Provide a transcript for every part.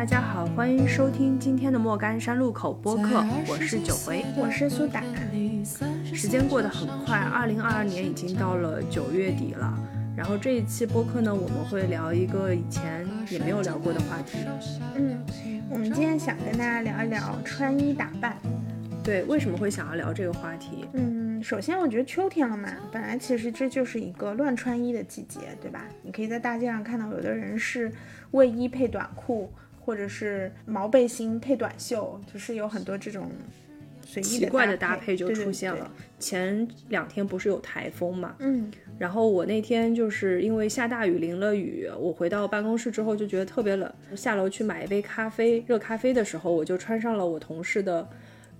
大家好，欢迎收听今天的莫干山路口播客，我是九回，我是苏打。时间过得很快，二零二二年已经到了九月底了。然后这一期播客呢，我们会聊一个以前也没有聊过的话题。嗯，我们今天想跟大家聊一聊穿衣打扮。对，为什么会想要聊这个话题？嗯，首先我觉得秋天了嘛，本来其实这就是一个乱穿衣的季节，对吧？你可以在大街上看到有的人是卫衣配短裤，或者是毛背心配短袖，就是有很多这种随意奇怪的搭配就出现了。前两天不是有台风嘛？嗯。然后我那天就是因为下大雨淋了雨，我回到办公室之后就觉得特别冷，下楼去买一杯咖啡，热咖啡的时候我就穿上了我同事的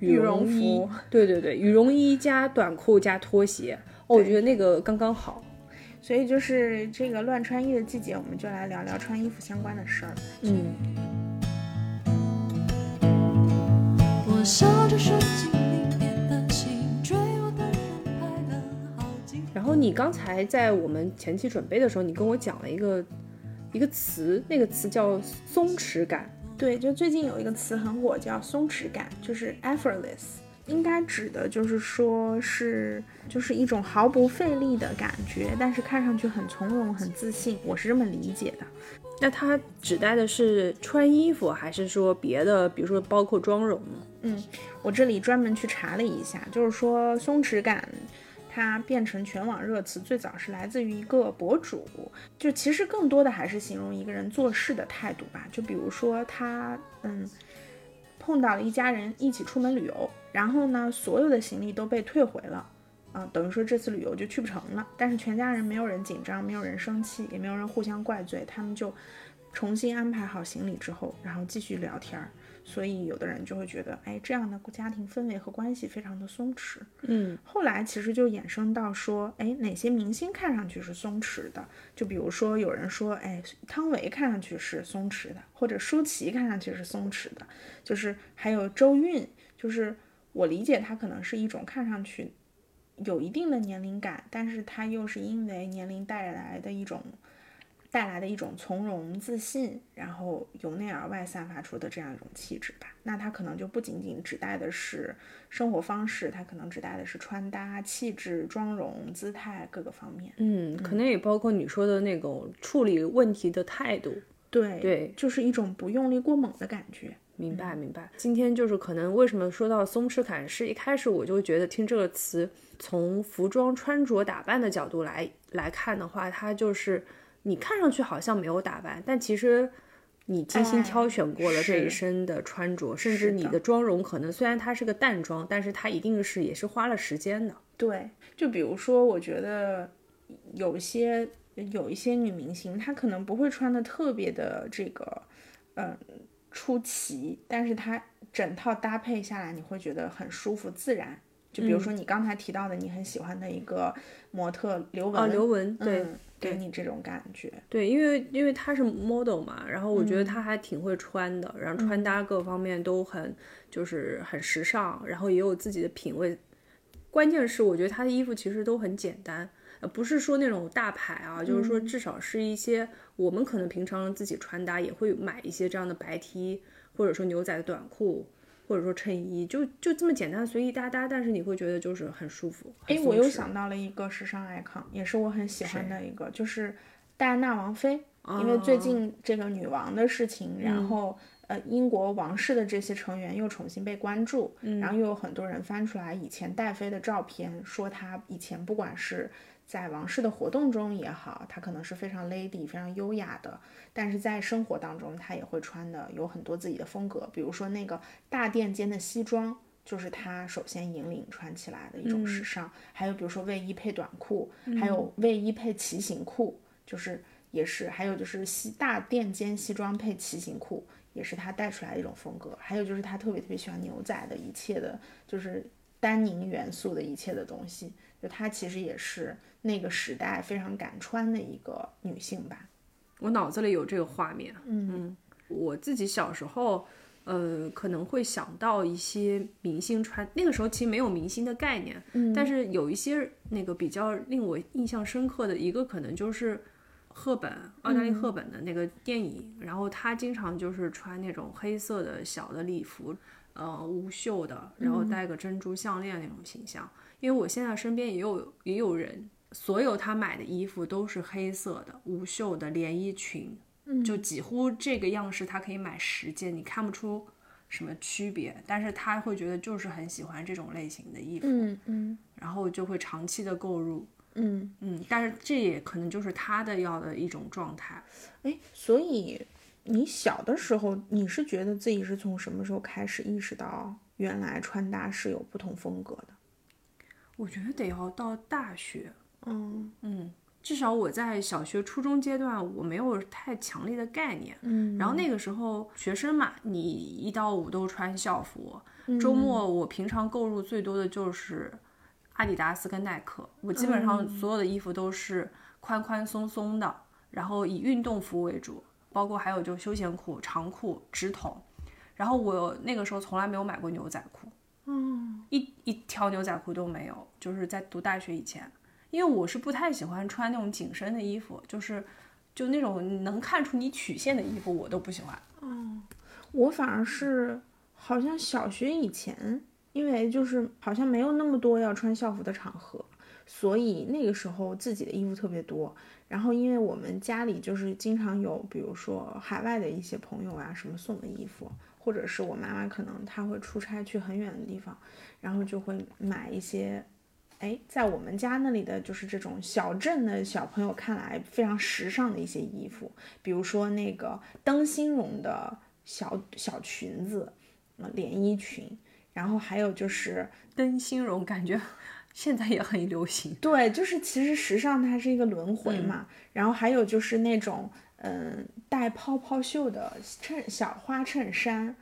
羽绒服，对对对，羽绒衣加短裤加拖鞋，哦，我觉得那个刚刚好。所以就是这个乱穿衣的季节，我们就来聊聊穿衣服相关的事儿。嗯。我笑着说然后你刚才在我们前期准备的时候，你跟我讲了一个一个词，那个词叫松弛感。对，就最近有一个词很火，叫松弛感，就是 effortless，应该指的就是说是就是一种毫不费力的感觉，但是看上去很从容、很自信，我是这么理解的。那它指代的是穿衣服，还是说别的？比如说包括妆容呢？嗯，我这里专门去查了一下，就是说松弛感。它变成全网热词，最早是来自于一个博主，就其实更多的还是形容一个人做事的态度吧。就比如说他，嗯，碰到了一家人一起出门旅游，然后呢，所有的行李都被退回了，啊，等于说这次旅游就去不成了。但是全家人没有人紧张，没有人生气，也没有人互相怪罪，他们就重新安排好行李之后，然后继续聊天儿。所以有的人就会觉得，哎，这样的家庭氛围和关系非常的松弛。嗯，后来其实就衍生到说，哎，哪些明星看上去是松弛的？就比如说有人说，哎，汤唯看上去是松弛的，或者舒淇看上去是松弛的，就是还有周韵，就是我理解她可能是一种看上去有一定的年龄感，但是她又是因为年龄带来的一种。带来的一种从容自信，然后由内而外散发出的这样一种气质吧。那它可能就不仅仅指代的是生活方式，它可能指代的是穿搭、气质、妆容、姿态各个方面。嗯，可能也包括你说的那种处理问题的态度。对对，就是一种不用力过猛的感觉。明白明白。今天就是可能为什么说到松弛感，是一开始我就觉得听这个词，从服装穿着打扮的角度来来看的话，它就是。你看上去好像没有打扮，但其实你精心挑选过了这一身的穿着，甚至你的妆容可能虽然它是个淡妆，但是它一定是也是花了时间的。对，就比如说，我觉得有些有一些女明星，她可能不会穿的特别的这个，嗯，出奇，但是她整套搭配下来，你会觉得很舒服自然。就比如说你刚才提到的，你很喜欢的一个模特刘雯，刘雯，对。给你这种感觉，对，因为因为他是 model 嘛，然后我觉得他还挺会穿的，然后穿搭各方面都很就是很时尚，然后也有自己的品味。关键是我觉得他的衣服其实都很简单，呃，不是说那种大牌啊，就是说至少是一些我们可能平常自己穿搭也会买一些这样的白 T，或者说牛仔的短裤。或者说衬衣就就这么简单随意搭搭，但是你会觉得就是很舒服。哎，我又想到了一个时尚 icon，也是我很喜欢的一个，就是戴安娜王妃。因为最近这个女王的事情，然后呃英国王室的这些成员又重新被关注，然后又有很多人翻出来以前戴妃的照片，说她以前不管是。在王室的活动中也好，她可能是非常 lady、非常优雅的，但是在生活当中，她也会穿的有很多自己的风格。比如说那个大垫肩的西装，就是她首先引领穿起来的一种时尚。还有比如说卫衣配短裤，还有卫衣配骑行裤，就是也是。还有就是西大垫肩西装配骑行裤，也是他带出来的一种风格。还有就是他特别特别喜欢牛仔的一切的，就是丹宁元素的一切的东西。就她其实也是。那个时代非常敢穿的一个女性吧，我脑子里有这个画面。嗯，我自己小时候，呃，可能会想到一些明星穿，那个时候其实没有明星的概念。嗯，但是有一些那个比较令我印象深刻的一个，可能就是赫本，奥黛丽·赫本的那个电影，然后她经常就是穿那种黑色的小的礼服，呃，无袖的，然后戴个珍珠项链那种形象。因为我现在身边也有也有人，所有他买的衣服都是黑色的无袖的连衣裙，就几乎这个样式他可以买十件，你看不出什么区别，但是他会觉得就是很喜欢这种类型的衣服，嗯嗯，然后就会长期的购入。嗯嗯，但是这也可能就是他的要的一种状态。哎，所以你小的时候，你是觉得自己是从什么时候开始意识到原来穿搭是有不同风格的？我觉得得要到大学，嗯嗯，至少我在小学、初中阶段我没有太强烈的概念。嗯，然后那个时候学生嘛，你一到五都穿校服，嗯周末我平常购入最多的就是。阿迪达斯跟耐克，我基本上所有的衣服都是宽宽松松的，然后以运动服为主，包括还有就休闲裤、长裤、直筒。然后我那个时候从来没有买过牛仔裤，嗯，一一条牛仔裤都没有，就是在读大学以前，因为我是不太喜欢穿那种紧身的衣服，就是就那种能看出你曲线的衣服，我都不喜欢。嗯，我反而是好像小学以前。因为就是好像没有那么多要穿校服的场合，所以那个时候自己的衣服特别多。然后因为我们家里就是经常有，比如说海外的一些朋友啊什么送的衣服，或者是我妈妈可能她会出差去很远的地方，然后就会买一些，哎，在我们家那里的就是这种小镇的小朋友看来非常时尚的一些衣服，比如说那个灯芯绒的小小裙子，连衣裙。然后还有就是灯芯绒，感觉现在也很流行。对，就是其实时尚它是一个轮回嘛。然后还有就是那种嗯带泡泡袖的衬小花衬衫，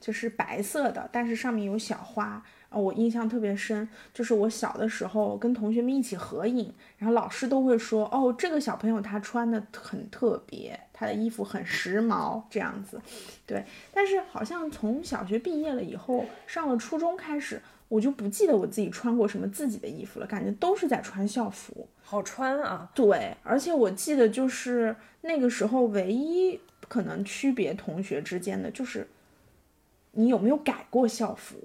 就是白色的，但是上面有小花。我印象特别深，就是我小的时候跟同学们一起合影，然后老师都会说，哦，这个小朋友他穿的很特别，他的衣服很时髦，这样子，对。但是好像从小学毕业了以后，上了初中开始，我就不记得我自己穿过什么自己的衣服了，感觉都是在穿校服，好穿啊。对，而且我记得就是那个时候唯一可能区别同学之间的就是，你有没有改过校服。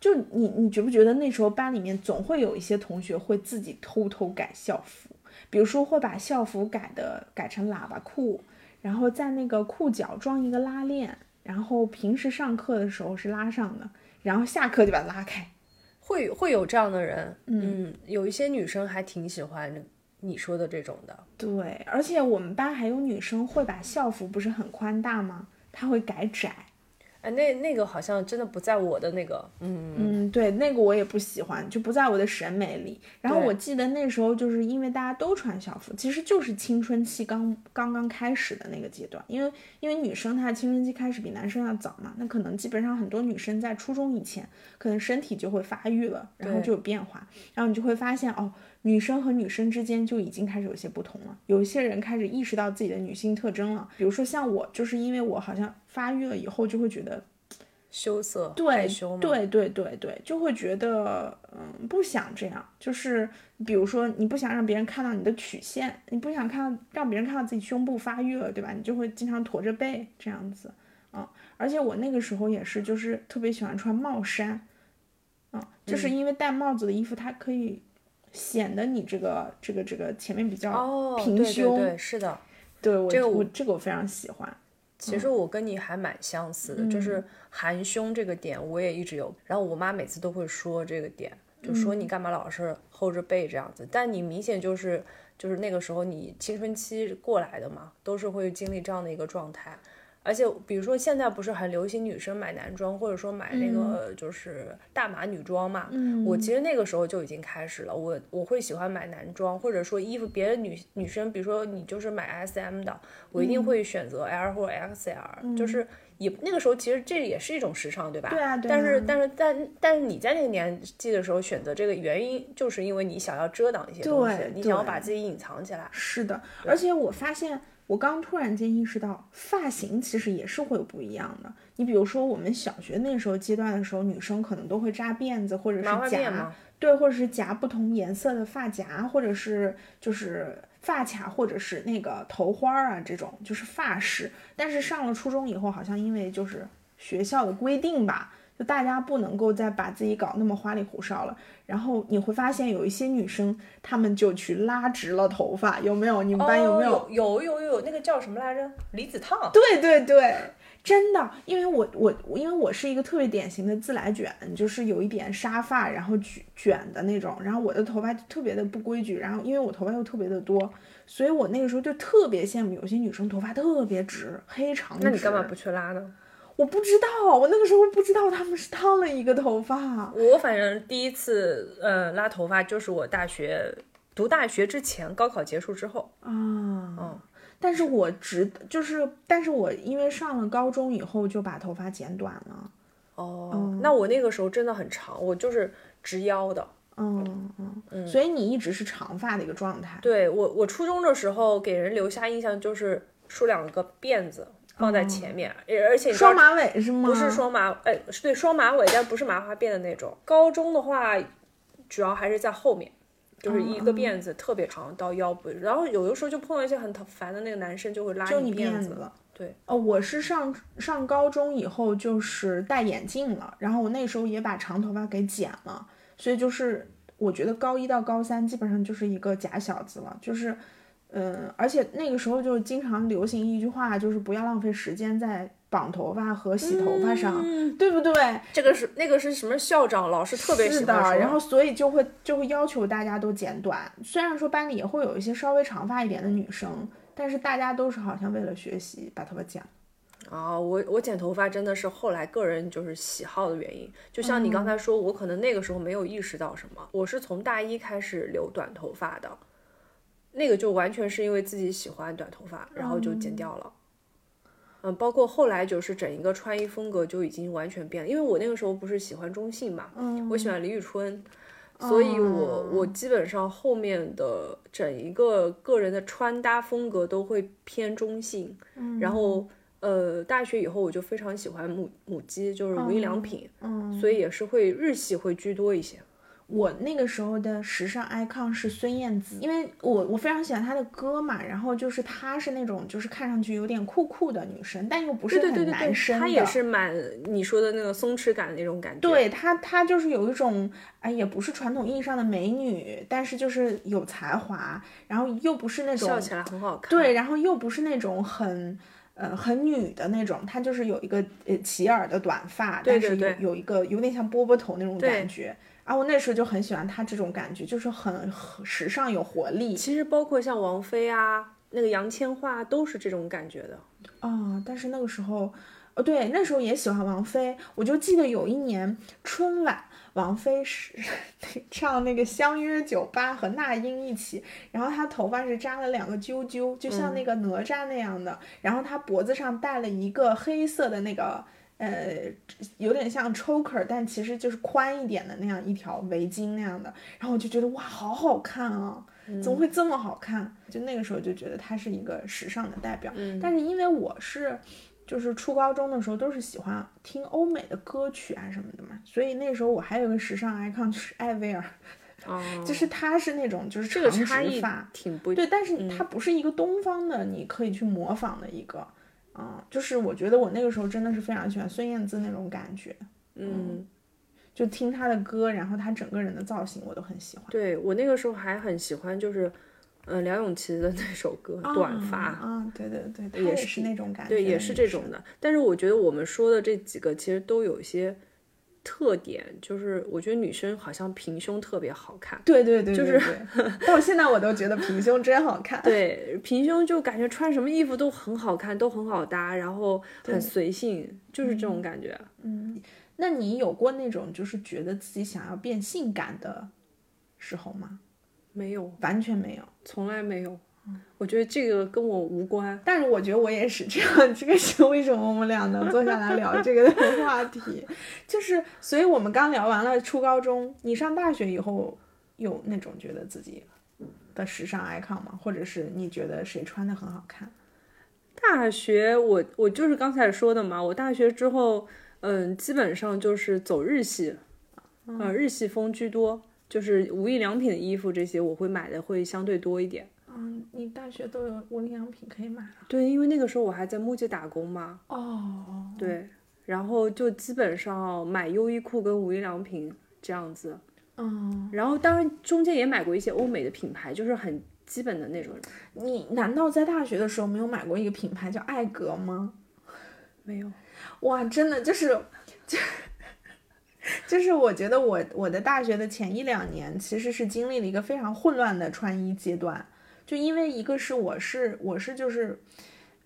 就你，你觉不觉得那时候班里面总会有一些同学会自己偷偷改校服，比如说会把校服改的改成喇叭裤，然后在那个裤脚装一个拉链，然后平时上课的时候是拉上的，然后下课就把它拉开，会会有这样的人，嗯，有一些女生还挺喜欢你说的这种的，对，而且我们班还有女生会把校服不是很宽大吗？她会改窄。哎，那那个好像真的不在我的那个，嗯嗯，对，那个我也不喜欢，就不在我的审美里。然后我记得那时候就是因为大家都穿校服，其实就是青春期刚刚刚开始的那个阶段，因为因为女生她的青春期开始比男生要早嘛，那可能基本上很多女生在初中以前，可能身体就会发育了，然后就有变化，然后你就会发现哦。女生和女生之间就已经开始有些不同了，有一些人开始意识到自己的女性特征了。比如说像我，就是因为我好像发育了以后，就会觉得羞涩、对，对，对，对，对，就会觉得嗯，不想这样。就是比如说，你不想让别人看到你的曲线，你不想看到让别人看到自己胸部发育了，对吧？你就会经常驼着背这样子，嗯。而且我那个时候也是，就是特别喜欢穿帽衫，嗯，就是因为戴帽子的衣服它可以。显得你这个这个这个前面比较平胸，对对对，是的，对我这个我这个我非常喜欢。其实我跟你还蛮相似的，就是含胸这个点我也一直有。然后我妈每次都会说这个点，就说你干嘛老是后着背这样子。但你明显就是就是那个时候你青春期过来的嘛，都是会经历这样的一个状态。而且，比如说现在不是很流行女生买男装，或者说买那个就是大码女装嘛。嗯。我其实那个时候就已经开始了，我我会喜欢买男装，或者说衣服，别的女女生，比如说你就是买 S M 的，我一定会选择 L 或者 X L，就是也那个时候其实这也是一种时尚，对吧？对啊。但是但是但但是你在那个年纪的时候选择这个原因，就是因为你想要遮挡一些东西，你想要把自己隐藏起来。是的，而且我发现。我刚突然间意识到，发型其实也是会有不一样的。你比如说，我们小学那时候阶段的时候，女生可能都会扎辫子，或者是夹，对，或者是夹不同颜色的发夹，或者是就是发卡或者是那个头花啊这种，就是发饰。但是上了初中以后，好像因为就是学校的规定吧。就大家不能够再把自己搞那么花里胡哨了，然后你会发现有一些女生，她们就去拉直了头发，有没有？你们班有没有？有有有，那个叫什么来着？离子烫。对对对，真的，因为我我因为我是一个特别典型的自来卷，就是有一点沙发，然后卷卷的那种，然后我的头发特别的不规矩，然后因为我头发又特别的多，所以我那个时候就特别羡慕有些女生头发特别直，黑长直。那你干嘛不去拉呢？我不知道，我那个时候不知道他们是烫了一个头发。我反正第一次呃拉头发就是我大学读大学之前，高考结束之后啊。嗯，但是我直就是，但是我因为上了高中以后就把头发剪短了。哦，那我那个时候真的很长，我就是直腰的。嗯嗯嗯。所以你一直是长发的一个状态。对我，我初中的时候给人留下印象就是梳两个辫子。放在前面，而且双马尾是吗？不是双马，哎，是对双马尾，但不是麻花辫的那种。高中的话，主要还是在后面，就是一个辫子特别长到腰部，然后有的时候就碰到一些很烦的那个男生，就会拉你辫子。对，哦，我是上上高中以后就是戴眼镜了，然后我那时候也把长头发给剪了，所以就是我觉得高一到高三基本上就是一个假小子了，就是。嗯，而且那个时候就经常流行一句话，就是不要浪费时间在绑头发和洗头发上，对不对？这个是那个是什么校长老师特别是的，然后所以就会就会要求大家都剪短。虽然说班里也会有一些稍微长发一点的女生，但是大家都是好像为了学习把头发剪。啊，我我剪头发真的是后来个人就是喜好的原因。就像你刚才说，我可能那个时候没有意识到什么，我是从大一开始留短头发的。那个就完全是因为自己喜欢短头发，然后就剪掉了。嗯，包括后来就是整一个穿衣风格就已经完全变了。因为我那个时候不是喜欢中性嘛，我喜欢李宇春，所以我我基本上后面的整一个个人的穿搭风格都会偏中性。然后呃，大学以后我就非常喜欢母母鸡，就是无印良品，所以也是会日系会居多一些。我那个时候的时尚 icon 是孙燕姿，因为我我非常喜欢她的歌嘛，然后就是她是那种就是看上去有点酷酷的女生，但又不是很男生的，她也是蛮你说的那个松弛感的那种感觉。对她，她就是有一种哎，也不是传统意义上的美女，但是就是有才华，然后又不是那种笑起来很好看。对，然后又不是那种很呃很女的那种，她就是有一个呃齐耳的短发，但是有有一个有点像波波头那种感觉。啊，我那时候就很喜欢她这种感觉，就是很时尚有活力。其实包括像王菲啊，那个杨千嬅都是这种感觉的。啊，但是那个时候，哦对，那时候也喜欢王菲。我就记得有一年春晚，王菲是 唱那个《相约酒吧》和那英一起，然后她头发是扎了两个揪揪，就像那个哪吒那样的，然后她脖子上戴了一个黑色的那个。呃，有点像 choker，但其实就是宽一点的那样一条围巾那样的，然后我就觉得哇，好好看啊！怎么会这么好看？就那个时候就觉得它是一个时尚的代表。但是因为我是，就是初高中的时候都是喜欢听欧美的歌曲啊什么的嘛，所以那时候我还有个时尚 icon 就是艾薇儿，就是他是那种就是长直发，挺不对，但是他不是一个东方的，你可以去模仿的一个。嗯，就是我觉得我那个时候真的是非常喜欢孙燕姿那种感觉，嗯，就听她的歌，然后她整个人的造型我都很喜欢。对我那个时候还很喜欢，就是，嗯，梁咏琪的那首歌《短发》啊，对对对，也是那种感觉，对，也是这种的。但是我觉得我们说的这几个其实都有一些。特点就是，我觉得女生好像平胸特别好看。对对对，就是 到现在我都觉得平胸真好看。对，平胸就感觉穿什么衣服都很好看，都很好搭，然后很随性，就是这种感觉。嗯，那你有过那种就是觉得自己想要变性感的时候吗？没有，完全没有，从来没有。我觉得这个跟我无关，但是我觉得我也是这样。这个是为什么我们俩能坐下来聊这个话题？就是，所以我们刚聊完了初高中，你上大学以后有那种觉得自己的时尚 icon 吗？或者是你觉得谁穿的很好看？大学我我就是刚才说的嘛，我大学之后，嗯，基本上就是走日系，嗯，日系风居多，就是无印良品的衣服这些我会买的会相对多一点。嗯，你大学都有无印良品可以买了。对，因为那个时候我还在木吉打工嘛。哦，对，然后就基本上买优衣库跟无印良品这样子。嗯，然后当然中间也买过一些欧美的品牌，就是很基本的那种。你难道在大学的时候没有买过一个品牌叫艾格吗？没有。哇，真的就是，就就是我觉得我我的大学的前一两年其实是经历了一个非常混乱的穿衣阶段，就因为一个是我是我是就是，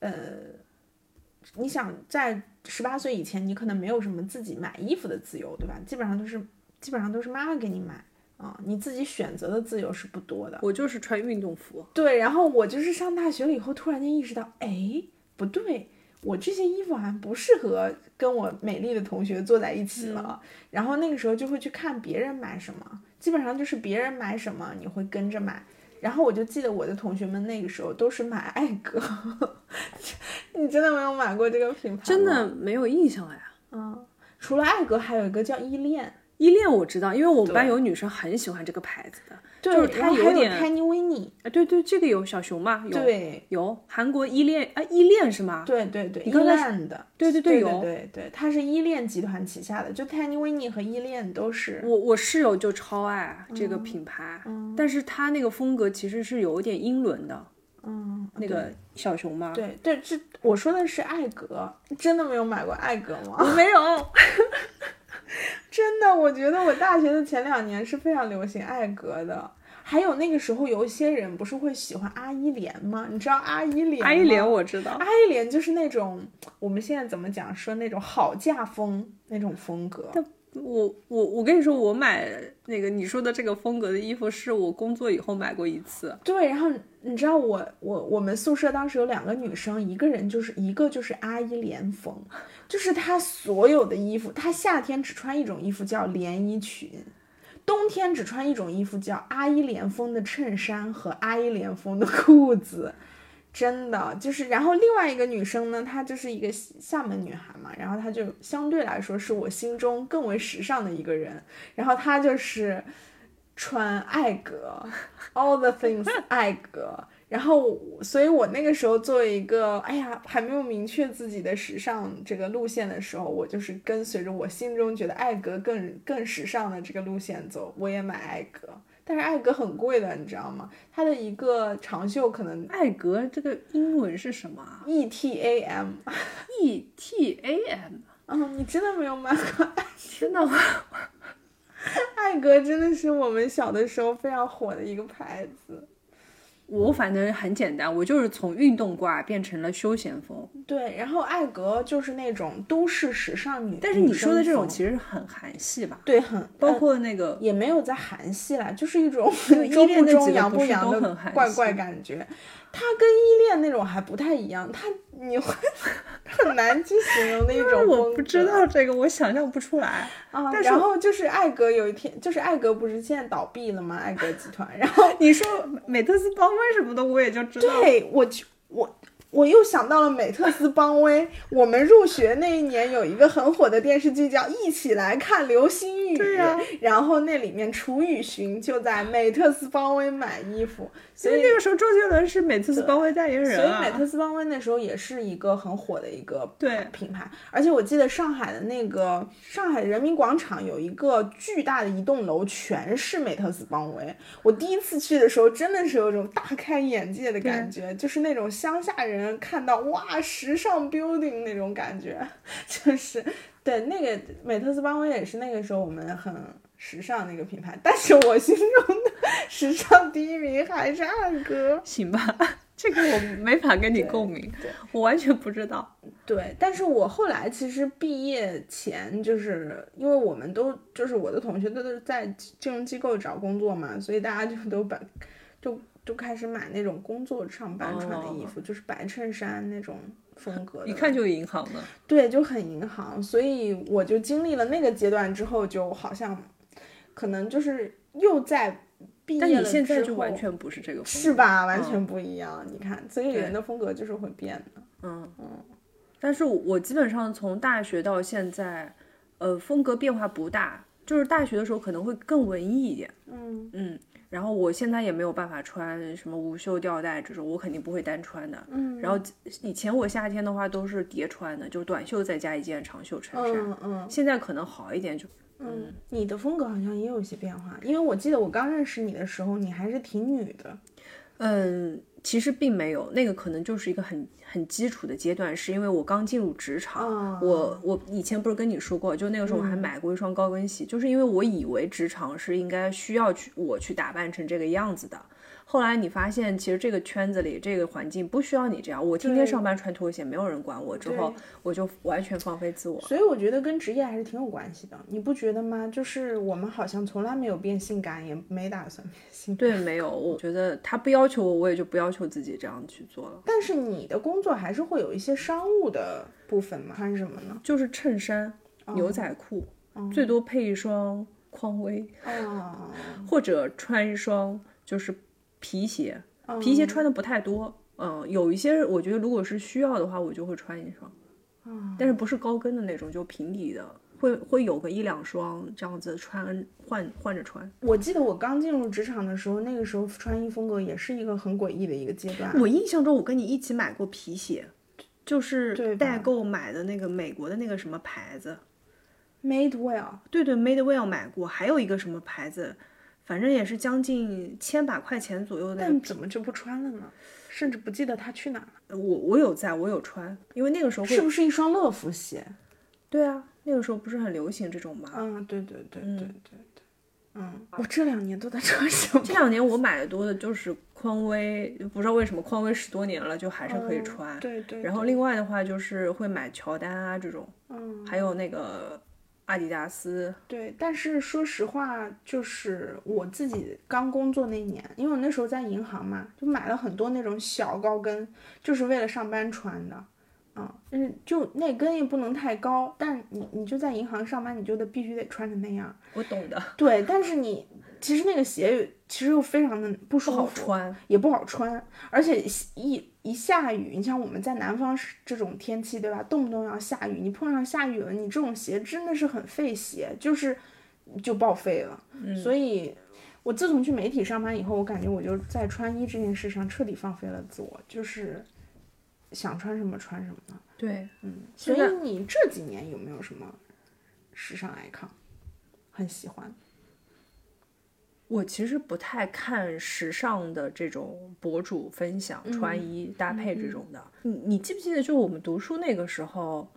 呃，你想在十八岁以前，你可能没有什么自己买衣服的自由，对吧？基本上都是。基本上都是妈妈给你买啊，你自己选择的自由是不多的。我就是穿运动服。对，然后我就是上大学了以后，突然间意识到，哎，不对，我这些衣服好像不适合跟我美丽的同学坐在一起了。然后那个时候就会去看别人买什么，基本上就是别人买什么你会跟着买。然后我就记得我的同学们那个时候都是买艾格，你真的没有买过这个品牌？真的没有印象呀。嗯，除了艾格，还有一个叫依恋。依恋我知道，因为我们班有女生很喜欢这个牌子的，就是它有点 Tiny Winnie 啊，对对，这个有小熊吗？有有韩国依恋啊，依恋是吗？对对对，依恋的，对对对，有对对，它是依恋集团旗下的，就 Tiny Winnie 和依恋都是。我我室友就超爱这个品牌，但是它那个风格其实是有一点英伦的，嗯，那个小熊吗？对对，这我说的是艾格，真的没有买过艾格吗？我没有。真的，我觉得我大学的前两年是非常流行艾格的，还有那个时候有一些人不是会喜欢阿依莲吗？你知道阿依莲吗？阿依莲我知道，阿依莲就是那种我们现在怎么讲说那种好嫁风那种风格。我我我跟你说，我买那个你说的这个风格的衣服，是我工作以后买过一次。对，然后你知道我我我们宿舍当时有两个女生，一个人就是一个就是阿依莲风，就是她所有的衣服，她夏天只穿一种衣服叫连衣裙，冬天只穿一种衣服叫阿依莲风的衬衫和阿依莲风的裤子。真的就是，然后另外一个女生呢，她就是一个厦门女孩嘛，然后她就相对来说是我心中更为时尚的一个人，然后她就是穿艾格，all the things 艾格，然后所以我那个时候作为一个，哎呀还没有明确自己的时尚这个路线的时候，我就是跟随着我心中觉得艾格更更时尚的这个路线走，我也买艾格。但是艾格很贵的，你知道吗？它的一个长袖可能艾格这个英文是什么？E T A M，E T A M。嗯，你真的没有买过？真的吗？艾格真的是我们小的时候非常火的一个牌子。我反正很简单，我就是从运动挂变成了休闲风。对，然后艾格就是那种都市时尚女，但是你说的这种其实很韩系吧？对，很包括那个也没有在韩系啦，就是一种中不中洋不洋的怪怪感觉。它跟依恋那种还不太一样，它你会 很难去形容那种。我不知道这个，我想象不出来啊。然后就是艾格有一天，就是艾格不是现在倒闭了吗？艾格集团。然后你说美特斯邦威什么的，我也就知道。对，我就我。我又想到了美特斯邦威。我们入学那一年有一个很火的电视剧叫《一起来看流星雨》，对啊。然后那里面楚雨荨就在美特斯邦威买衣服，所以那个时候周杰伦是美特斯邦威代言人啊。所以美特斯邦威那时候也是一个很火的一个对品牌。而且我记得上海的那个上海人民广场有一个巨大的一栋楼，全是美特斯邦威。我第一次去的时候真的是有种大开眼界的感觉，就是那种乡下人。看到哇，时尚 building 那种感觉，就是对那个美特斯邦威也是那个时候我们很时尚那个品牌，但是我心中的 时尚第一名还是二哥。行吧，这个我没法跟你共鸣，我完全不知道。对，但是我后来其实毕业前，就是因为我们都就是我的同学都是在金融机构找工作嘛，所以大家就都把就。开始买那种工作上班穿的衣服，就是白衬衫那种风格，一看就是银行的。对，就很银行，所以我就经历了那个阶段之后，就好像可能就是又在毕业了但你现在就完全不是这个，是吧？完全不一样。你看，所以人的风格就是会变的。嗯嗯。但是我基本上从大学到现在，呃，风格变化不大，就是大学的时候可能会更文艺一点。嗯嗯。然后我现在也没有办法穿什么无袖吊带这种，我肯定不会单穿的。嗯，然后以前我夏天的话都是叠穿的，就是短袖再加一件长袖衬衫。嗯嗯。现在可能好一点，就嗯，你的风格好像也有一些变化，因为我记得我刚认识你的时候，你还是挺女的。嗯，其实并没有，那个可能就是一个很很基础的阶段，是因为我刚进入职场，我我以前不是跟你说过，就那个时候我还买过一双高跟鞋，就是因为我以为职场是应该需要去我去打扮成这个样子的。后来你发现，其实这个圈子里，这个环境不需要你这样。我天天上班穿拖鞋，没有人管我。之后我就完全放飞自我。所以我觉得跟职业还是挺有关系的，你不觉得吗？就是我们好像从来没有变性感，也没打算变性感。对，没有。我觉得他不要求我，我也就不要求自己这样去做了。但是你的工作还是会有一些商务的部分嘛？穿什么呢？就是衬衫、牛仔裤，最多配一双匡威，或者穿一双就是。皮鞋，皮鞋穿的不太多，嗯，有一些我觉得如果是需要的话，我就会穿一双，但是不是高跟的那种，就平底的，会会有个一两双这样子穿换换着穿。我记得我刚进入职场的时候，那个时候穿衣风格也是一个很诡异的一个阶段。我印象中我跟你一起买过皮鞋，就是代购买的那个美国的那个什么牌子，Madewell，对对，Madewell 买过，还有一个什么牌子。反正也是将近千把块钱左右的，但怎么就不穿了呢？甚至不记得他去哪了。我我有在，我有穿，因为那个时候是不是一双乐福鞋？对啊，那个时候不是很流行这种吗？嗯，对对对对对对。嗯，我这两年都在穿什么？这两年我买的多的就是匡威，不知道为什么匡威十多年了就还是可以穿。对对。然后另外的话就是会买乔丹啊这种，嗯，还有那个。阿迪达斯对，但是说实话，就是我自己刚工作那年，因为我那时候在银行嘛，就买了很多那种小高跟，就是为了上班穿的，嗯，嗯，就那跟也不能太高，但你你就在银行上班，你就得必须得穿成那样。我懂的。对，但是你。其实那个鞋其实又非常的不舒服，也不好穿，而且一一下雨，你像我们在南方这种天气，对吧？动不动要下雨，你碰上下雨了，你这种鞋真的是很费鞋，就是就报废了。所以，我自从去媒体上班以后，我感觉我就在穿衣这件事上彻底放飞了自我，就是想穿什么穿什么呢。对，嗯。所以你这几年有没有什么时尚 icon 很喜欢？我其实不太看时尚的这种博主分享穿衣搭配这种的。你你记不记得，就我们读书那个时候，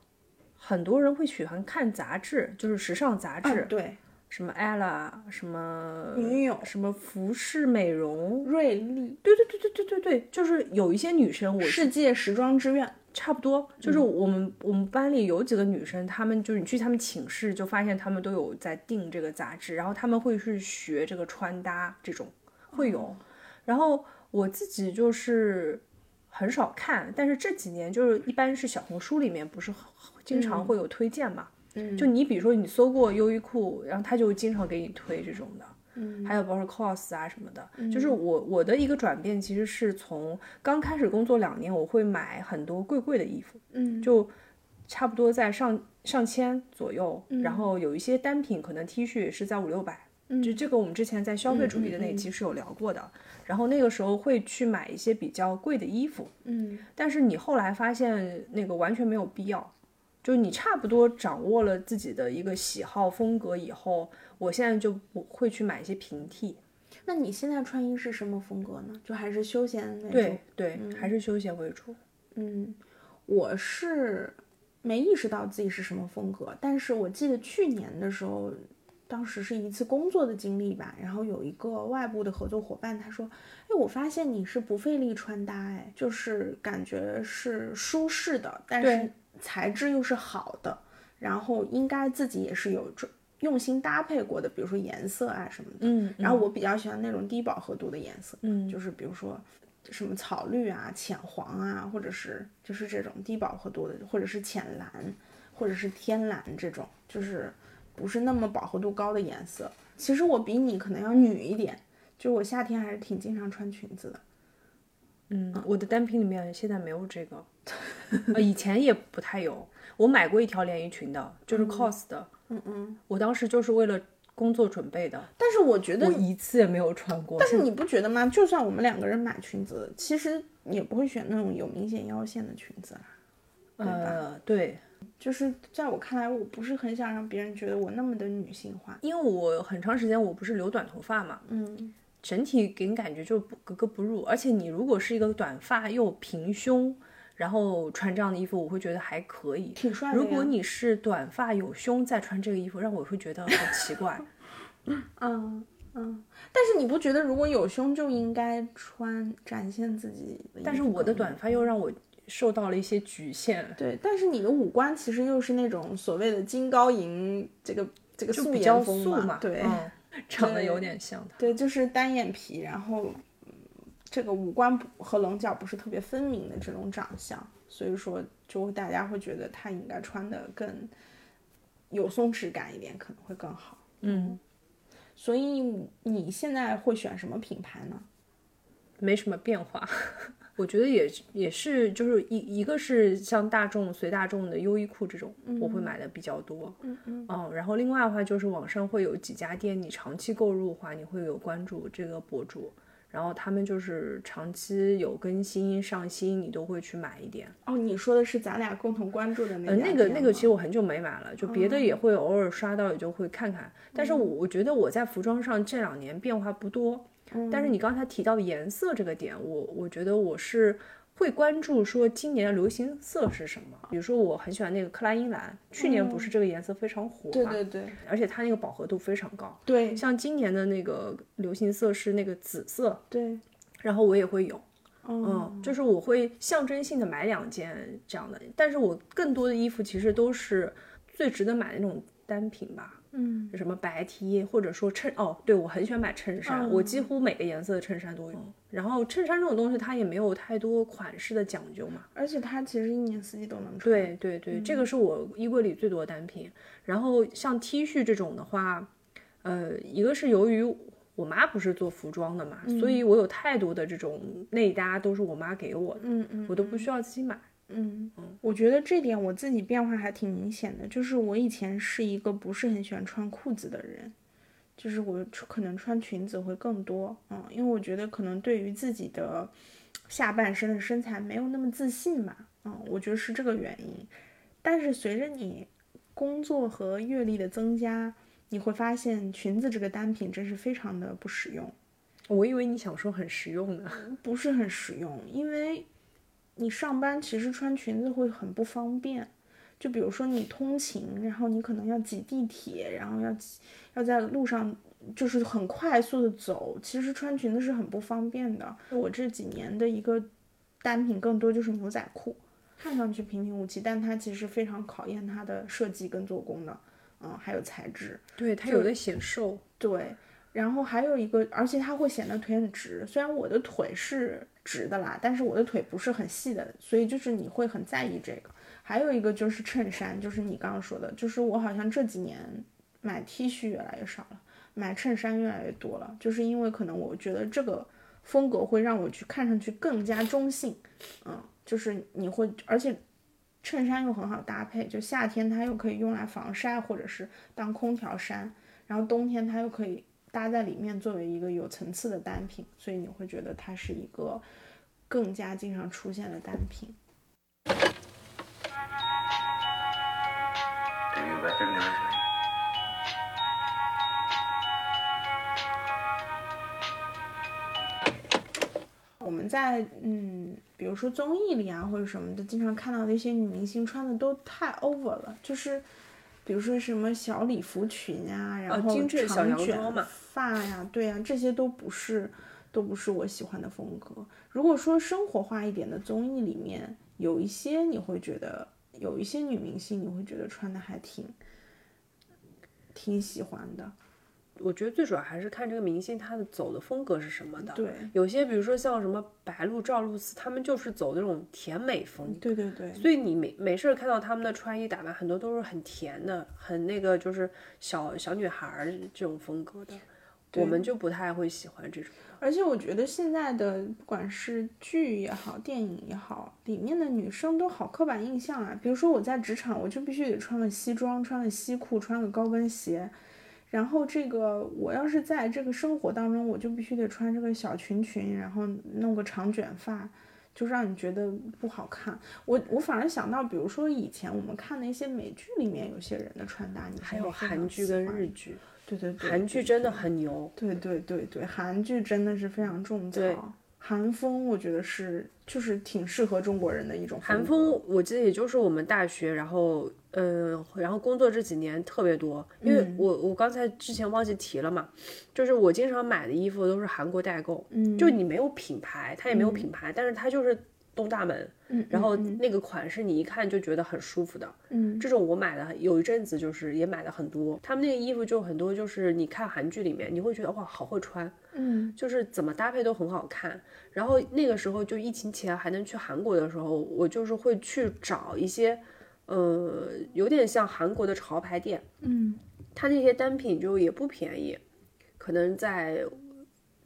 很多人会喜欢看杂志，就是时尚杂志，对，什么 ella，什么女友，什么服饰美容，瑞丽，对对对对对对对，就是有一些女生，我世界时装之愿。差不多，就是我们我们班里有几个女生，她们就是你去她们寝室就发现她们都有在订这个杂志，然后她们会去学这个穿搭这种会有，然后我自己就是很少看，但是这几年就是一般是小红书里面不是经常会有推荐嘛，嗯，就你比如说你搜过优衣库，然后他就经常给你推这种的。嗯，还有包括 cos 啊什么的，就是我我的一个转变，其实是从刚开始工作两年，我会买很多贵贵的衣服，嗯，就差不多在上上千左右，然后有一些单品可能 T 恤也是在五六百，就这个我们之前在消费主义的那期。是有聊过的，然后那个时候会去买一些比较贵的衣服，嗯，但是你后来发现那个完全没有必要，就你差不多掌握了自己的一个喜好风格以后。我现在就不会去买一些平替。那你现在穿衣是什么风格呢？就还是休闲那种？对对，还是休闲为主。嗯，我是没意识到自己是什么风格，但是我记得去年的时候，当时是一次工作的经历吧，然后有一个外部的合作伙伴，他说：“哎，我发现你是不费力穿搭，哎，就是感觉是舒适的，但是材质又是好的，然后应该自己也是有用心搭配过的，比如说颜色啊什么的，嗯，然后我比较喜欢那种低饱和度的颜色，嗯，就是比如说什么草绿啊、浅黄啊，或者是就是这种低饱和度的，或者是浅蓝，或者是天蓝这种，就是不是那么饱和度高的颜色。其实我比你可能要女一点，就我夏天还是挺经常穿裙子的。嗯，我的单品里面现在没有这个，呃，以前也不太有。我买过一条连衣裙的，就是 COS 的。嗯嗯，我当时就是为了工作准备的，但是我觉得我一次也没有穿过。但是你不觉得吗？就算我们两个人买裙子，其实也不会选那种有明显腰线的裙子啦。呃，对，就是在我看来，我不是很想让别人觉得我那么的女性化。因为我很长时间我不是留短头发嘛，嗯，整体给人感觉就不格格不入。而且你如果是一个短发又平胸，然后穿这样的衣服，我会觉得还可以。挺帅的。如果你是短发有胸再穿这个衣服，让我会觉得很奇怪。嗯嗯，但是你不觉得如果有胸就应该穿展现自己的？但是我的短发又让我受到了一些局限，对，但是你的五官其实又是那种所谓的金高银这个这个素就比较颜风素嘛，对、嗯，长得有点像他。对，就是单眼皮，然后嗯这个五官不和棱角不是特别分明的这种长相，所以说就大家会觉得他应该穿的更有松弛感一点，可能会更好。嗯，所以你现在会选什么品牌呢？没什么变化。我觉得也也是，就是一一个是像大众随大众的优衣库这种，我会买的比较多。嗯嗯嗯，然后另外的话就是网上会有几家店，你长期购入的话，你会有关注这个博主，然后他们就是长期有更新上新，你都会去买一点。哦，你说的是咱俩共同关注的那呃，那个那个其实我很久没买了，就别的也会偶尔刷到，也就会看看。但是我我觉得我在服装上这两年变化不多，但是你刚才提到的颜色这个点，我我觉得我是会关注说今年的流行色是什么。比如说我很喜欢那个克莱因蓝，去年不是这个颜色非常火嘛，对对对而且它那个饱和度非常高。对像今年的那个流行色是那个紫色，对，然后我也会有。哦，嗯，就是我会象征性的买两件这样的，但是我更多的衣服其实都是最值得买的那种单品吧，嗯，什么白 T 或者说衬哦，对我很喜欢买衬衫，我几乎每个颜色的衬衫都有。然后衬衫这种东西它也没有太多款式的讲究嘛，而且它其实一年四季都能穿。对对对，这个是我衣柜里最多的单品。然后像 T 恤这种的话，呃，一个是由于我妈不是做服装的嘛，所以我有太多的这种内搭都是我妈给我的，嗯嗯，我都不需要自己买。嗯，我觉得这点我自己变化还挺明显的，就是我以前是一个不是很喜欢穿裤子的人，就是我可能穿裙子会更多，嗯，因为我觉得可能对于自己的下半身的身材没有那么自信吧，嗯，我觉得是这个原因。但是随着你工作和阅历的增加，你会发现裙子这个单品真是非常的不实用。我以为你想说很实用呢。不是很实用，因为你上班其实穿裙子会很不方便。就比如说你通勤，然后你可能要挤地铁，然后要挤要在路上就是很快速的走，其实穿裙子是很不方便的。我这几年的一个单品更多就是牛仔裤，看上去平平无奇，但它其实非常考验它的设计跟做工的，嗯，还有材质。对，它有的显瘦。对，然后还有一个，而且它会显得腿很直。虽然我的腿是直的啦，但是我的腿不是很细的，所以就是你会很在意这个。还有一个就是衬衫，就是你刚刚说的，就是我好像这几年买 T 恤越来越少了，买衬衫越来越多了，就是因为可能我觉得这个风格会让我去看上去更加中性，嗯，就是你会，而且衬衫又很好搭配，就夏天它又可以用来防晒或者是当空调衫，然后冬天它又可以搭在里面作为一个有层次的单品，所以你会觉得它是一个更加经常出现的单品。Do you recognize me? 我们在嗯，比如说综艺里啊或者什么的，经常看到那些女明星穿的都太 over 了，就是比如说什么小礼服裙啊、然后精致小长卷发呀，对呀、这些都不是都不是我喜欢的风格。如果说生活化一点的综艺里面，有一些你会觉得有一些女明星，你会觉得穿的还挺挺喜欢的。我觉得最主要还是看这个明星他的走的风格是什么的。对，有些比如说像什么白鹿、赵露思，他们就是走那种甜美风。对对对，所以你没没事看到他们的穿衣打扮，很多都是很甜的，很那个就是小小女孩儿这种风格的，我们就不太会喜欢这种。而且我觉得现在的不管是剧也好，电影也好，里面的女生都好刻板印象啊。比如说我在职场，我就必须得穿个西装，穿个西裤，穿个高跟鞋，然后这个我要是在这个生活当中，我就必须得穿这个小裙裙，然后弄个长卷发，就让你觉得不好看。我我反而想到，比如说以前我们看的一些美剧里面，有些人的穿搭，你还有韩剧跟日剧，对对对，韩剧真的很牛。对对对对，韩剧真的是非常种草。韩风我觉得是就是挺适合中国人的一种韩风，我记得也就是我们大学，然后呃，然后工作这几年特别多，因为我我刚才之前忘记提了嘛，就是我经常买的衣服都是韩国代购，嗯，就你没有品牌，它也没有品牌，但是它就是。东大门，嗯，然后那个款式你一看就觉得很舒服的，嗯，这种我买的有一阵子就是也买的很多，他们那个衣服就很多，就是你看韩剧里面你会觉得哇好会穿，嗯，就是怎么搭配都很好看。然后那个时候就疫情前还能去韩国的时候，我就是会去找一些，呃，有点像韩国的潮牌店，嗯，它那些单品就也不便宜，可能在。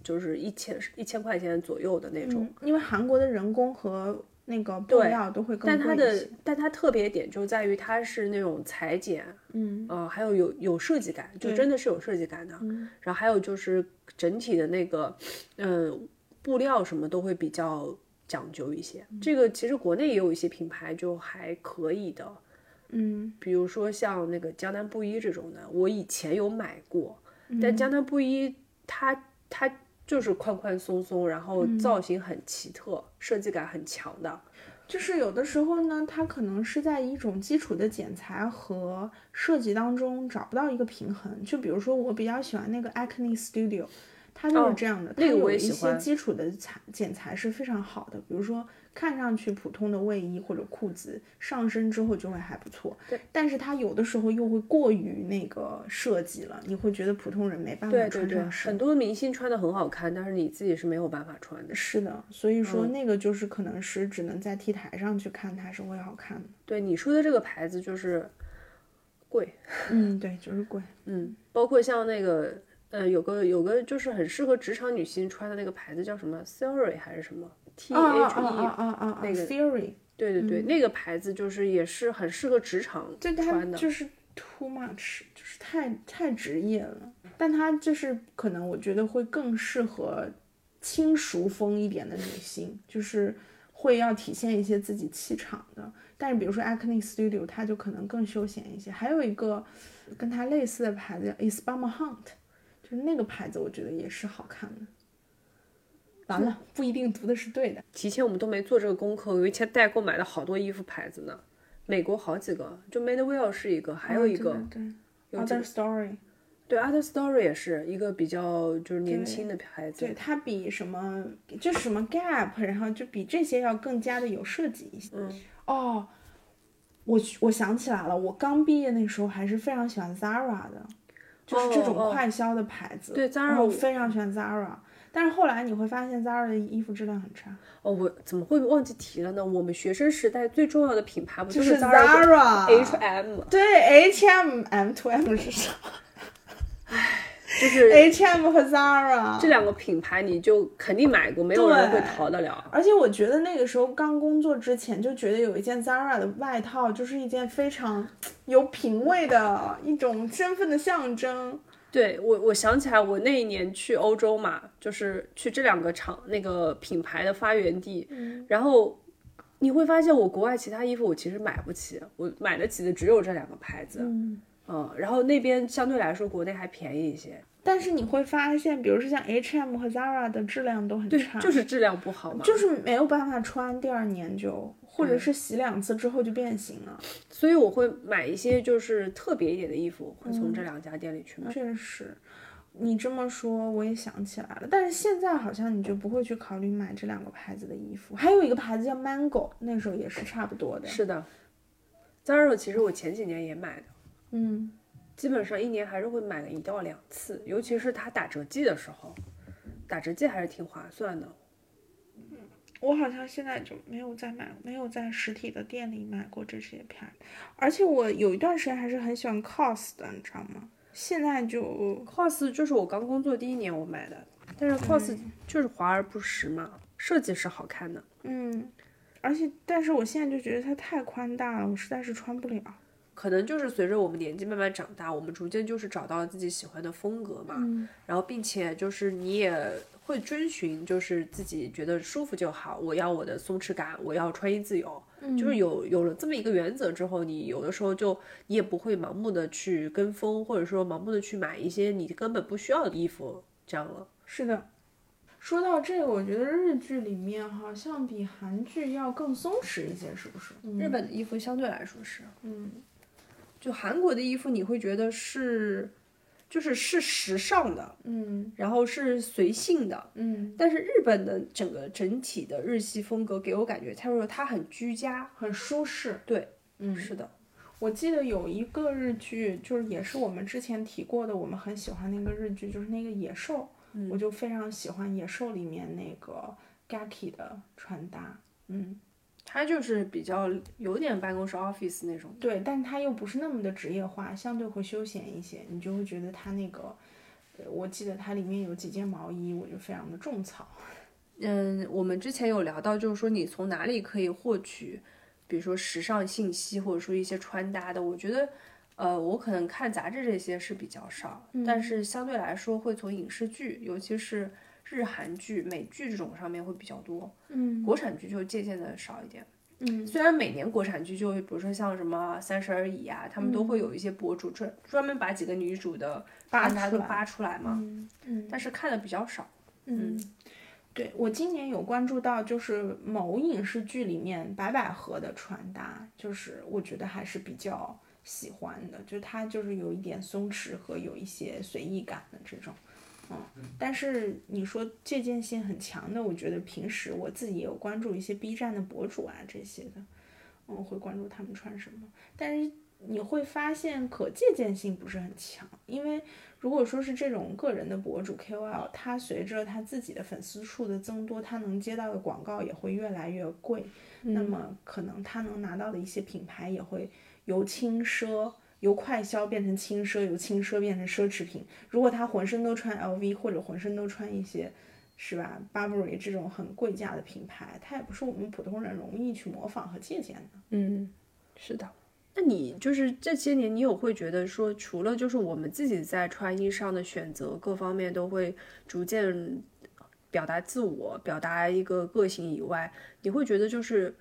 就是一千一千块钱左右的那种，因为韩国的人工和那个布料都会更贵但它的但它特别点就在于它是那种裁剪，嗯，呃，还有有有设计感，就真的是有设计感的。然后还有就是整体的那个，嗯，布料什么都会比较讲究一些。这个其实国内也有一些品牌就还可以的，嗯，比如说像那个江南布衣这种的，我以前有买过，但江南布衣它它。就是宽宽松松，然后造型很奇特，设计感很强的。就是有的时候呢，它可能是在一种基础的剪裁和设计当中找不到一个平衡。就比如说，我比较喜欢那个 Acne Studio，它就是这样的，它有一些基础的裁剪裁是非常好的，比如说。看上去普通的卫衣或者裤子上身之后就会还不错，对。但是它有的时候又会过于那个设计了，你会觉得普通人没办法穿上身。很多明星穿的很好看，但是你自己是没有办法穿的。是的，所以说那个就是可能是只能在 T 台上去看它是会好看的。对你说的这个牌子就是贵，嗯，对，就是贵，嗯，包括像那个呃有个有个就是很适合职场女性穿的那个牌子叫什么 Theory 还是什么？T H E 那个 Theory，对对对，那个牌子就是也是很适合职场穿的，就是 too much，就是太太职业了。但它就是可能我觉得会更适合轻熟风一点的女性，就是会要体现一些自己气场的。但是比如说 Acne Studio，它就可能更休闲一些。还有一个跟它类似的牌子叫 Isbama Hunt，就是那个牌子我觉得也是好看的。完了，不一定读的是对的。提前我们都没做这个功课，我以前代购买了好多衣服牌子呢，美国好几个，就 Madewell 是一个，还有一个对，Other Story，对，Other Story 也是一个比较就是年轻的牌子。对，它比什么就是什么 Gap，然后就比这些要更加的有设计一些。嗯，哦，我我想起来了，我刚毕业那时候还是非常喜欢 Zara 的，就是这种快销的牌子。对，Zara 我非常喜欢 Zara。但是后来你会发现，Zara 的衣服质量很差。哦，我怎么会忘记提了呢？我们学生时代最重要的品牌不就是 Zara、H&M？对，H&M、M to M 是什么？唉，就是 H&M 和 Zara 这两个品牌，你就肯定买过，没有人会逃得了。而且我觉得那个时候刚工作之前，就觉得有一件 Zara 的外套，就是一件非常有品味的一种身份的象征。对我，我想起来，我那一年去欧洲嘛，就是去这两个厂那个品牌的发源地，然后你会发现，我国外其他衣服我其实买不起，我买得起的只有这两个牌子，嗯，然后那边相对来说国内还便宜一些。但是你会发现，比如说像 H&M 和 Zara 的质量都很差，就是质量不好嘛，就是没有办法穿，第二年就或者是洗两次之后就变形了。所以我会买一些就是特别一点的衣服，会从这两家店里去买。确实，你这么说我也想起来了，但是现在好像你就不会去考虑买这两个牌子的衣服。还有一个牌子叫 Mango，那时候也是差不多的。是的，Zara 其实我前几年也买的，嗯。基本上一年还是会买个一到两次，尤其是它打折季的时候，打折季还是挺划算的。嗯我好像现在就没有再买，没有在实体的店里买过这些牌，而且我有一段时间还是很喜欢 COS 的，你知道吗？现在就 COS 就是我刚工作第一年我买的，但是 COS 就是华而不实嘛，设计是好看的，嗯，而且但是我现在就觉得它太宽大了，我实在是穿不了。可能就是随着我们年纪慢慢长大，我们逐渐就是找到了自己喜欢的风格嘛。嗯然后并且就是你也会遵循，就是自己觉得舒服就好。我要我的松弛感，我要穿衣自由，就是有有了这么一个原则之后，你有的时候就你也不会盲目的去跟风，或者说盲目的去买一些你根本不需要的衣服，这样了。是的。说到这个，我觉得日剧里面好像比韩剧要更松弛一些，是不是？日本的衣服相对来说是，嗯，就韩国的衣服你会觉得是，就是是时尚的，嗯然后是随性的，嗯，但是日本的整个整体的日系风格给我感觉，他说它很居家，很舒适。对，嗯，是的，我记得有一个日剧，就是也是我们之前提过的，我们很喜欢那个日剧，就是那个《野兽》，我就非常喜欢《野兽》里面那个 Gaki 的穿搭。嗯，它就是比较有点办公室 office 那种，对，但它又不是那么的职业化，相对会休闲一些，你就会觉得它那个，呃我记得它里面有几件毛衣，我就非常的种草。嗯，我们之前有聊到，就是说你从哪里可以获取，比如说时尚信息，或者说一些穿搭的，我觉得。呃，我可能看杂志这些是比较少，但是相对来说会从影视剧，尤其是日韩剧、美剧这种上面会比较多。嗯国产剧就借鉴的少一点。嗯虽然每年国产剧就会，比如说像什么《三十而已》啊，他们都会有一些博主专专门把几个女主的扒出来扒出来嘛，嗯嗯但是看的比较少。嗯，对我今年有关注到，就是某影视剧里面白百合的穿搭，就是我觉得还是比较喜欢的，就是它就是有一点松弛和有一些随意感的这种。嗯，但是你说借鉴性很强的，我觉得平时我自己也有关注一些 B 站的博主啊这些的，嗯，会关注他们穿什么，但是你会发现可借鉴性不是很强，因为如果说是这种个人的博主 KOL，他随着他自己的粉丝数的增多，他能接到的广告也会越来越贵，那么可能他能拿到的一些品牌也会由轻奢。由快消变成轻奢，由轻奢变成奢侈品。如果他浑身都穿 LV 或者浑身都穿一些，是吧，Burberry 这种很贵价的品牌，它也不是我们普通人容易去模仿和借鉴的。嗯，是的。那你就是这些年，你有会觉得说，除了就是我们自己在穿衣上的选择各方面都会逐渐表达自我、表达一个个性以外，你会觉得就是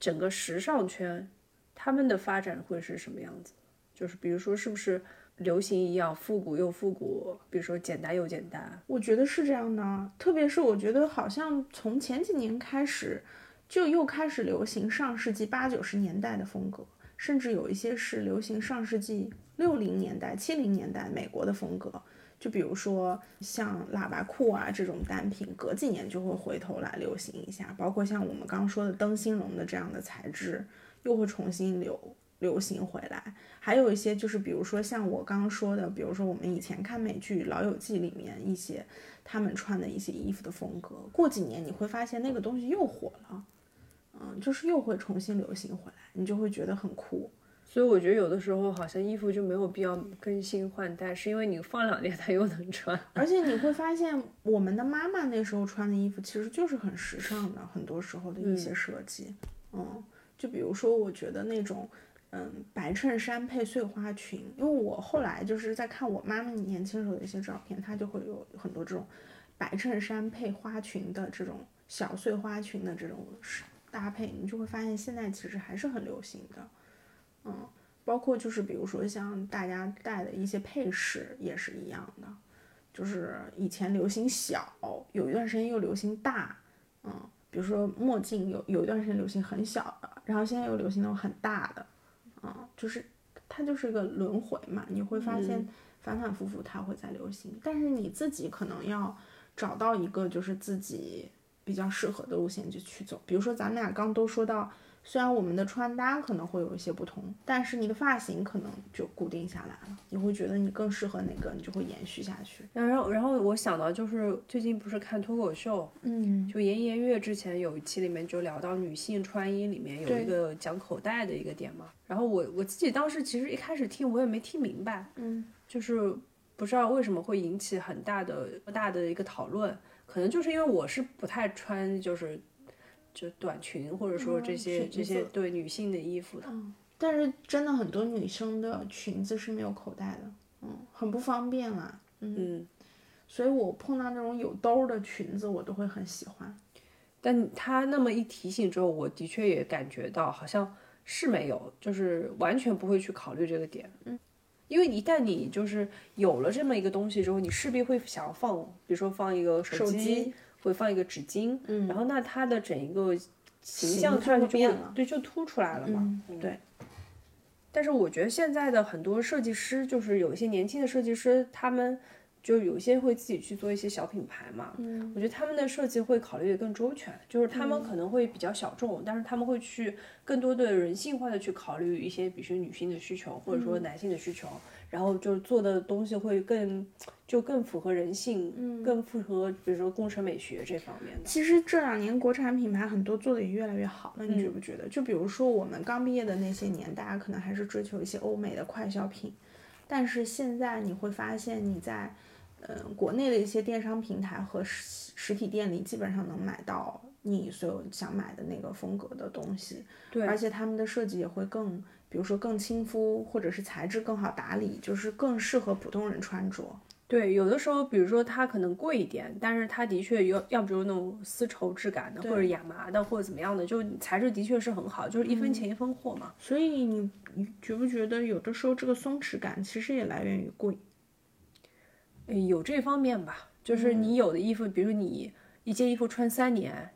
整个时尚圈他们的发展会是什么样子？就是比如说是不是流行一样，复古又复古，比如说简单又简单。我觉得是这样的，特别是我觉得好像从前几年开始，就又开始流行上世纪八九十年代的风格，甚至有一些是流行上世纪六零年代、七零年代美国的风格。就比如说像喇叭裤啊这种单品，隔几年就会回头来流行一下，包括像我们刚刚说的灯芯绒的这样的材质，又会重新流流行回来。还有一些就是，比如说像我刚刚说的，比如说我们以前看美剧《老友记》里面一些他们穿的一些衣服的风格，过几年你会发现那个东西又火了，嗯，就是又会重新流行回来，你就会觉得很酷。所以我觉得有的时候好像衣服就没有必要更新换代，是因为你放两年它又能穿。而且你会发现，我们的妈妈那时候穿的衣服其实就是很时尚的，很多时候的一些设计，嗯，就比如说我觉得那种。嗯，白衬衫配碎花裙，因为我后来就是在看我妈妈年轻时候的一些照片，她就会有很多这种白衬衫配花裙的这种小碎花裙的这种搭配，你就会发现现在其实还是很流行的。嗯，包括就是比如说像大家戴的一些配饰也是一样的，就是以前流行小，有一段时间又流行大，嗯，比如说墨镜有有一段时间流行很小的，然后现在又流行那种很大的。嗯，就是它就是一个轮回嘛，你会发现反反复复它会在流行，但是你自己可能要找到一个就是自己比较适合的路线就去走。比如说咱们俩刚都说到，虽然我们的穿搭可能会有一些不同，但是你的发型可能就固定下来了，你会觉得你更适合哪个，你就会延续下去。然后，然后我想到就是最近不是看脱口秀，嗯，就颜颜悦之前有一期里面就聊到女性穿衣里面有一个讲口袋的一个点嘛。然后我我自己当时其实一开始听我也没听明白，嗯，就是不知道为什么会引起很大的大的一个讨论，可能就是因为我是不太穿就是就短裙或者说这些、嗯这些对女性的衣服的。但是真的很多女生的裙子是没有口袋的，嗯，很不方便啦，嗯，所以我碰到那种有兜儿的裙子，我都会很喜欢。但他那么一提醒之后，我的确也感觉到好像是没有，就是完全不会去考虑这个点。嗯，因为一旦你就是有了这么一个东西之后，你势必会想要放，比如说放一个手机，会放一个纸巾，嗯，然后那它的整一个形象看上去就对，就凸出来了嘛。对。但是我觉得现在的很多设计师，就是有一些年轻的设计师，他们。就有些会自己去做一些小品牌嘛，嗯，我觉得他们的设计会考虑的更周全，就是他们可能会比较小众，但是他们会去更多的人性化的去考虑一些，比如说女性的需求或者说男性的需求，然后就是做的东西会更就更符合人性，嗯，更符合比如说工程美学这方面的。其实这两年国产品牌很多做的也越来越好了，你觉不觉得？就比如说我们刚毕业的那些年，大家可能还是追求一些欧美的快消品，但是现在你会发现你在。嗯，国内的一些电商平台和实实体店里基本上能买到你所有想买的那个风格的东西。对，而且他们的设计也会更，比如说更亲肤，或者是材质更好打理，就是更适合普通人穿着。对，有的时候，比如说它可能贵一点，但是它的确有，要不就是那种丝绸质感的，或者亚麻的，或者怎么样的，就材质的确是很好，就是一分钱一分货嘛。所以你你觉不觉得有的时候这个松弛感其实也来源于贵？有这方面吧，就是你有的衣服，比如你一件衣服穿三年，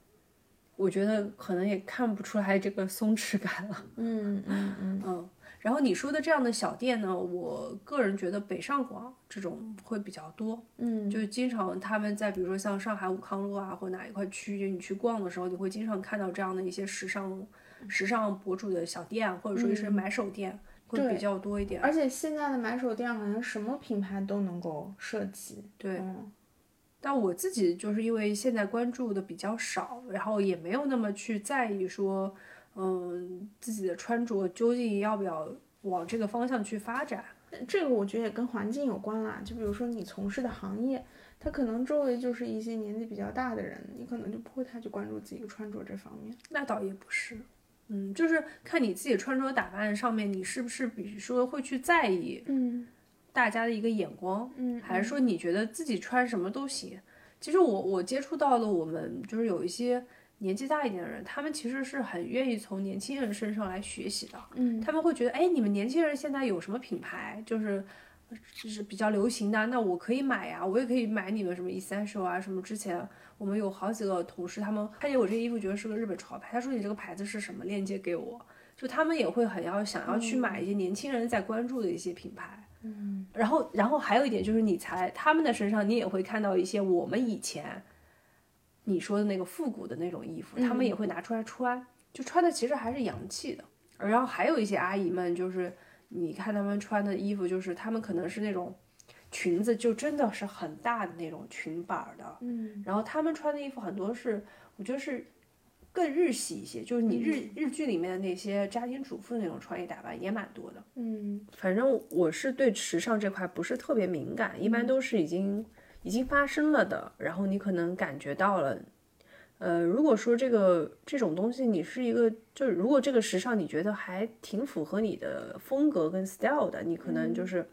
我觉得可能也看不出来这个松弛感了。嗯嗯嗯嗯。然后你说的这样的小店呢，我个人觉得北上广这种会比较多。嗯，就是经常他们在比如说像上海武康路啊，或哪一块区域，你去逛的时候，你会经常看到这样的一些时尚时尚博主的小店，或者说是买手店。会比较多一点，而且现在的买手店好像什么品牌都能够涉及。对，但我自己就是因为现在关注的比较少，然后也没有那么去在意说，嗯，自己的穿着究竟要不要往这个方向去发展。这个我觉得也跟环境有关啦，就比如说你从事的行业，他可能周围就是一些年纪比较大的人，你可能就不会太去关注自己穿着这方面。那倒也不是。嗯，就是看你自己穿着打扮上面，你是不是比如说会去在意，嗯，大家的一个眼光，嗯，还是说你觉得自己穿什么都行？其实我我接触到了我们就是有一些年纪大一点的人，他们其实是很愿意从年轻人身上来学习的，嗯，他们会觉得，哎，你们年轻人现在有什么品牌，就是就是比较流行的，那我可以买呀，我也可以买你们什么 essential 啊，什么之前。我们有好几个同事，他们看见我这衣服，觉得是个日本潮牌。他说：“你这个牌子是什么？链接给我。”就他们也会很要想要去买一些年轻人在关注的一些品牌。嗯。然后，然后还有一点就是，你才他们的身上，你也会看到一些我们以前你说的那个复古的那种衣服，他们也会拿出来穿，就穿的其实还是洋气的。然后还有一些阿姨们，就是你看他们穿的衣服，就是他们可能是那种。裙子就真的是很大的那种裙摆的，嗯，然后他们穿的衣服很多是，我觉得是更日系一些，就是你日日剧里面的那些家庭主妇那种穿衣打扮也蛮多的，嗯，反正我是对时尚这块不是特别敏感，一般都是已经已经发生了的，然后你可能感觉到了，呃，如果说这个这种东西你是一个，就是如果这个时尚你觉得还挺符合你的风格跟 style 的，你可能就是。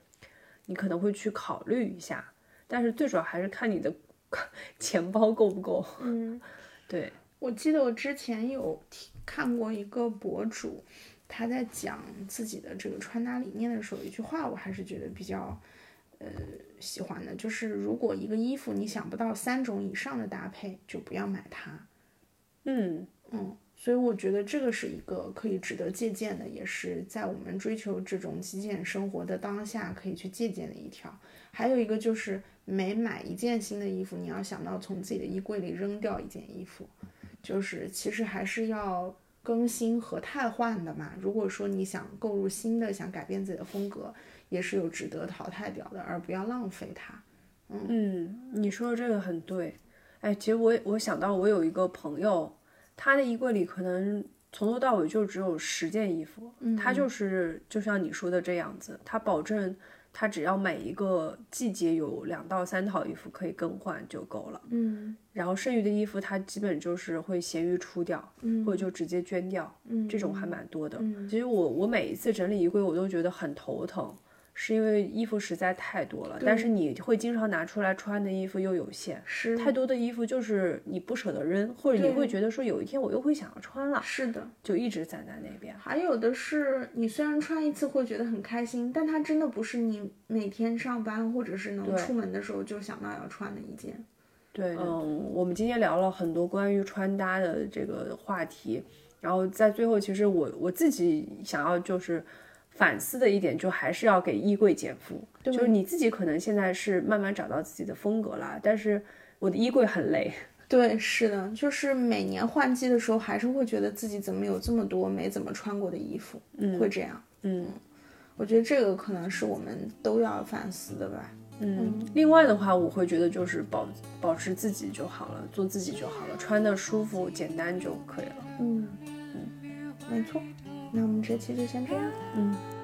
你可能会去考虑一下，但是最主要还是看你的 钱包够不够。嗯，对，我记得我之前有看过一个博主，他在讲自己的这个穿搭理念的时候，一句话我还是觉得比较呃喜欢的，就是如果一个衣服你想不到三种以上的搭配，就不要买它。嗯嗯。所以我觉得这个是一个可以值得借鉴的，也是在我们追求这种极简生活的当下可以去借鉴的一条。还有一个就是每买一件新的衣服，你要想到从自己的衣柜里扔掉一件衣服，就是其实还是要更新和汰换的嘛。如果说你想购入新的，想改变自己的风格，也是有值得淘汰掉的，而不要浪费它。嗯，你说的这个很对。哎，其实我我想到我有一个朋友。他的衣柜里可能从头到尾就只有十件衣服，他就是就像你说的这样子，他保证它只要每一个季节有两到三套衣服可以更换就够了。嗯然后剩余的衣服它基本就是会闲鱼出掉，嗯或者就直接捐掉，嗯这种还蛮多的。嗯其实我我每一次整理衣柜，我都觉得很头疼，是因为衣服实在太多了，但是你会经常拿出来穿的衣服又有限，是太多的衣服就是你不舍得扔，或者你会觉得说有一天我又会想要穿了，是的。就一直攒在那边。还有的是，你虽然穿一次会觉得很开心，但它真的不是你每天上班或者是能出门的时候就想到要穿的一件。对，嗯，我们今天聊了很多关于穿搭的这个话题，然后在最后，其实我我自己想要就是反思的一点，就还是要给衣柜减负，就是你自己可能现在是慢慢找到自己的风格啦，但是我的衣柜很累。对，是的，就是每年换季的时候，还是会觉得自己怎么有这么多没怎么穿过的衣服，会这样。嗯我觉得这个可能是我们都要反思的吧。嗯，另外的话，我会觉得就是保保持自己就好了，做自己就好了，穿的舒服简单就可以了。嗯嗯，没错。那我们这期就先这样。嗯。